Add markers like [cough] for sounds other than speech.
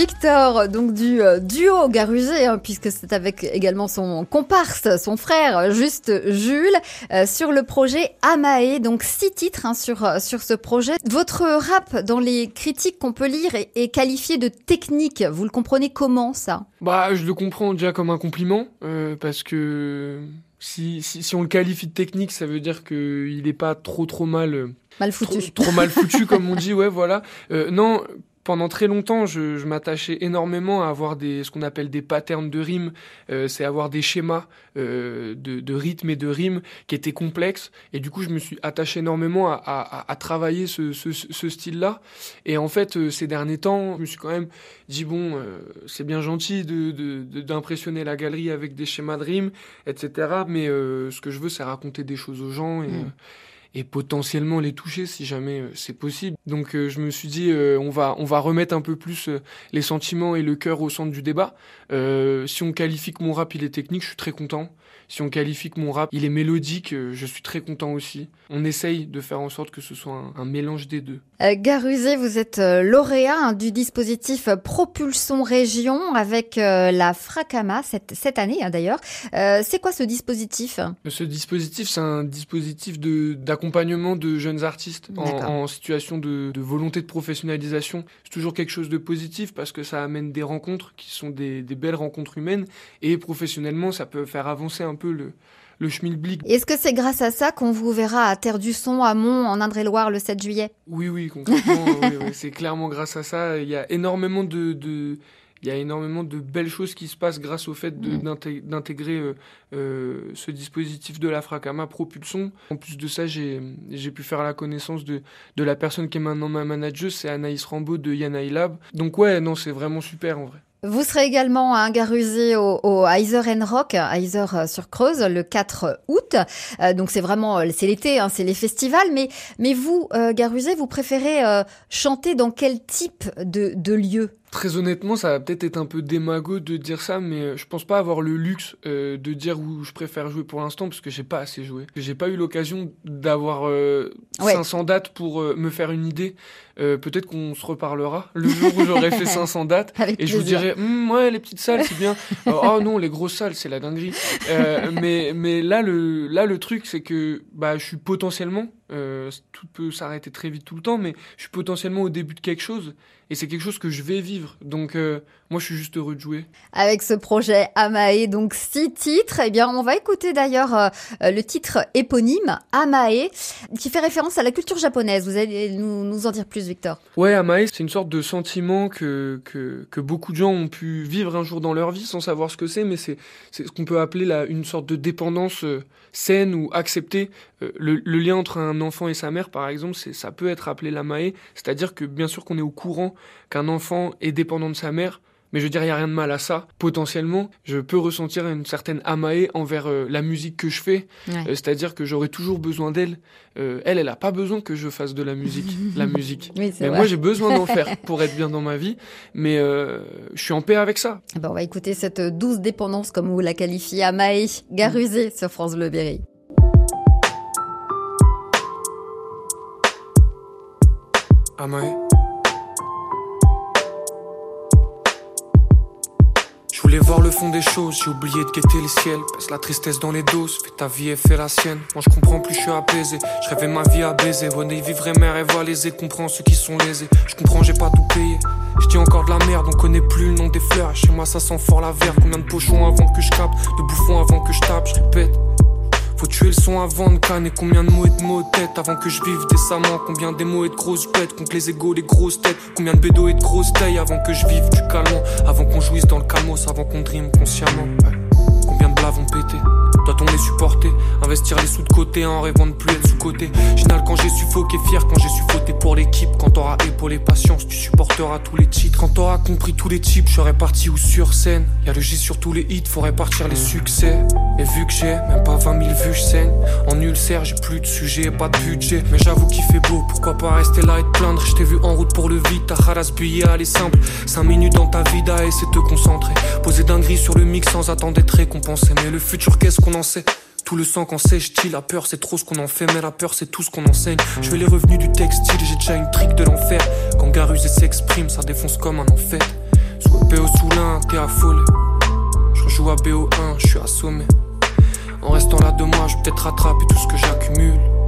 Victor, donc du euh, duo Garusé, hein, puisque c'est avec également son comparse, son frère, juste Jules, euh, sur le projet Amae, donc six titres hein, sur, euh, sur ce projet. Votre rap, dans les critiques qu'on peut lire, est, qualifié de technique. Vous le comprenez comment, ça? Bah, je le comprends déjà comme un compliment, parce que si, si, si, on le qualifie de technique, ça veut dire qu'il n'est pas trop trop mal... Mal foutu. Trop, mal foutu, comme on dit, ouais, voilà. non, pendant très longtemps, je, je m'attachais énormément à avoir des, ce qu'on appelle des patterns de rimes, euh, c'est avoir des schémas euh, de, de rythme et de rimes qui étaient complexes. Et du coup, je me suis attaché énormément à, à, à travailler ce, ce, ce style-là. Et en fait, euh, ces derniers temps, je me suis quand même dit, bon, euh, c'est bien gentil d'impressionner de, la galerie avec des schémas de rimes, etc. Mais euh, ce que je veux, c'est raconter des choses aux gens. Et, mmh et potentiellement les toucher si jamais euh, c'est possible. Donc euh, je me suis dit euh, on va on va remettre un peu plus les sentiments et le cœur au centre du débat. si on qualifie que mon rap il est technique, je suis très content. Si on qualifie que mon rap il est mélodique, je suis très content aussi. On essaye de faire en sorte que ce soit un, mélange des deux. Garuzé, vous êtes lauréat hein, du dispositif Propulsion Région avec la Fracama cette, cette année hein, d'ailleurs. c'est quoi ce dispositif? Ce dispositif, c'est un dispositif de accompagnement de jeunes artistes en, situation de, volonté de professionnalisation. C'est toujours quelque chose de positif parce que ça amène des rencontres qui sont des, belles rencontres humaines et professionnellement, ça peut faire avancer un peu le, le schmilblick. Est-ce que c'est grâce à ça qu'on vous verra à Terre du Son à Mont en Indre-et-Loire le 7 juillet? Oui, oui, concrètement, [laughs] c'est clairement grâce à ça. Il y a énormément de il y a énormément de belles choses qui se passent grâce au fait mm. d'intégrer euh, euh, ce dispositif de la Fracama Propulsion. En plus de ça, j'ai pu faire la connaissance de, de la personne qui est maintenant ma manager, c'est Anaïs Rambaud de Yanaï Lab. Donc ouais, non, c'est vraiment super en vrai. Vous serez également à au, au Heiser Rock, Heiser euh, sur Creuse, le 4 août. donc c'est vraiment, c'est l'été, hein, c'est les festivals. Mais, mais vous, euh, Garusé, vous préférez chanter dans quel type de, de lieu? Très honnêtement, ça va peut-être être un peu démago de dire ça, mais euh, je pense pas avoir le luxe euh, de dire où je préfère jouer pour l'instant parce que j'ai pas assez joué. J'ai pas eu l'occasion d'avoir 500 euh, dates pour me faire une idée. peut-être qu'on se reparlera le jour où j'aurai fait [laughs] 500 dates et je vous dirai hum, ouais les petites salles c'est bien. oh non les grosses salles c'est la dinguerie. mais mais là le là le truc c'est que bah je suis potentiellement euh, tout peut s'arrêter très vite tout le temps, mais je suis potentiellement au début de quelque chose et c'est quelque chose que je vais vivre. Donc euh, moi, je suis juste heureux de jouer. Avec ce projet Amae, donc six titres, eh bien, on va écouter d'ailleurs euh, le titre éponyme Amae, qui fait référence à la culture japonaise. Vous allez nous, nous en dire plus, Victor? Ouais, Amae, c'est une sorte de sentiment que, que, que beaucoup de gens ont pu vivre un jour dans leur vie sans savoir ce que c'est, mais c'est ce qu'on peut appeler la, une sorte de dépendance saine ou acceptée. Le, le lien entre un enfant et sa mère, par exemple, c'est, ça peut être appelé la mae, c'est-à-dire que bien sûr qu'on est au courant qu'un enfant est dépendant de sa mère, mais je veux dire, il n'y a rien de mal à ça. Potentiellement, je peux ressentir une certaine amae envers euh, la musique que je fais. Euh, c'est-à-dire que j'aurai toujours besoin d'elle. Euh, elle, elle n'a pas besoin que je fasse de la musique. [laughs] la musique. mais moi, j'ai besoin d'en faire pour être bien dans ma vie. Mais je suis en paix avec ça. Ben, on va écouter cette douce dépendance, comme vous la qualifiez, Amae Garusé sur France Bleu Berry. Je voulais voir le fond des choses, j'ai oublié de guetter les ciels. Pèse la tristesse dans les doses, fais ta vie et fais la sienne. Moi je comprends plus, je suis apaisé. Je rêvais ma vie à baiser. Venez vivre mes rêves à léser, comprends ceux qui sont lésés. Je comprends, j'ai pas tout payé. Je dis encore de la merde, on connaît plus le nom des fleurs. Chez moi ça sent fort la verre. Combien de pochons avant que je capte, de bouffons avant que je tape, je répète. Faut tuer le son avant de canner. Combien de mots et de mots tête avant que je vive décemment? Combien des mots et de grosses bêtes contre les égaux, les grosses têtes? Combien de bédos et de grosses tailles avant que je vive du calme Avant qu'on jouisse dans le calmos, avant qu'on dream consciemment. Combien de blaves vont péter doit-on les supporter Investir les sous de côté en rêvant de plus être sous-côté Génial quand j'ai suffoqué, fier quand j'ai su pour l'équipe. Quand t'auras épaulé patience, tu supporteras tous les titres. Quand t'auras compris tous les types, je parti ou sur scène. Y'a le G sur tous les hits, faut répartir les succès. Et vu que j'ai même pas 20 000 vues, je En ulcère, j'ai plus de sujet, pas de budget. Mais j'avoue qu'il fait beau, pourquoi pas rester là et te plaindre? Je t'ai vu en route pour le vide, ta billée, elle est simple. 5 minutes dans ta vie et c'est te concentrer. Poser dinguerie sur le mix sans attendre d'être récompensé. Mais le futur, qu'est-ce qu'on en tout le sang qu'on sèche t La peur, c'est trop ce qu'on en fait, mais la peur, c'est tout ce qu'on enseigne. Je fais les revenus du textile, j'ai déjà une trique de l'enfer. Quand Garus s'exprime, ça défonce comme un enfer. Soit PO sous l'un, t'es affolé. Je rejoue à BO1, je suis assommé. En restant là de moi, je peut-être rattraper tout ce que j'accumule.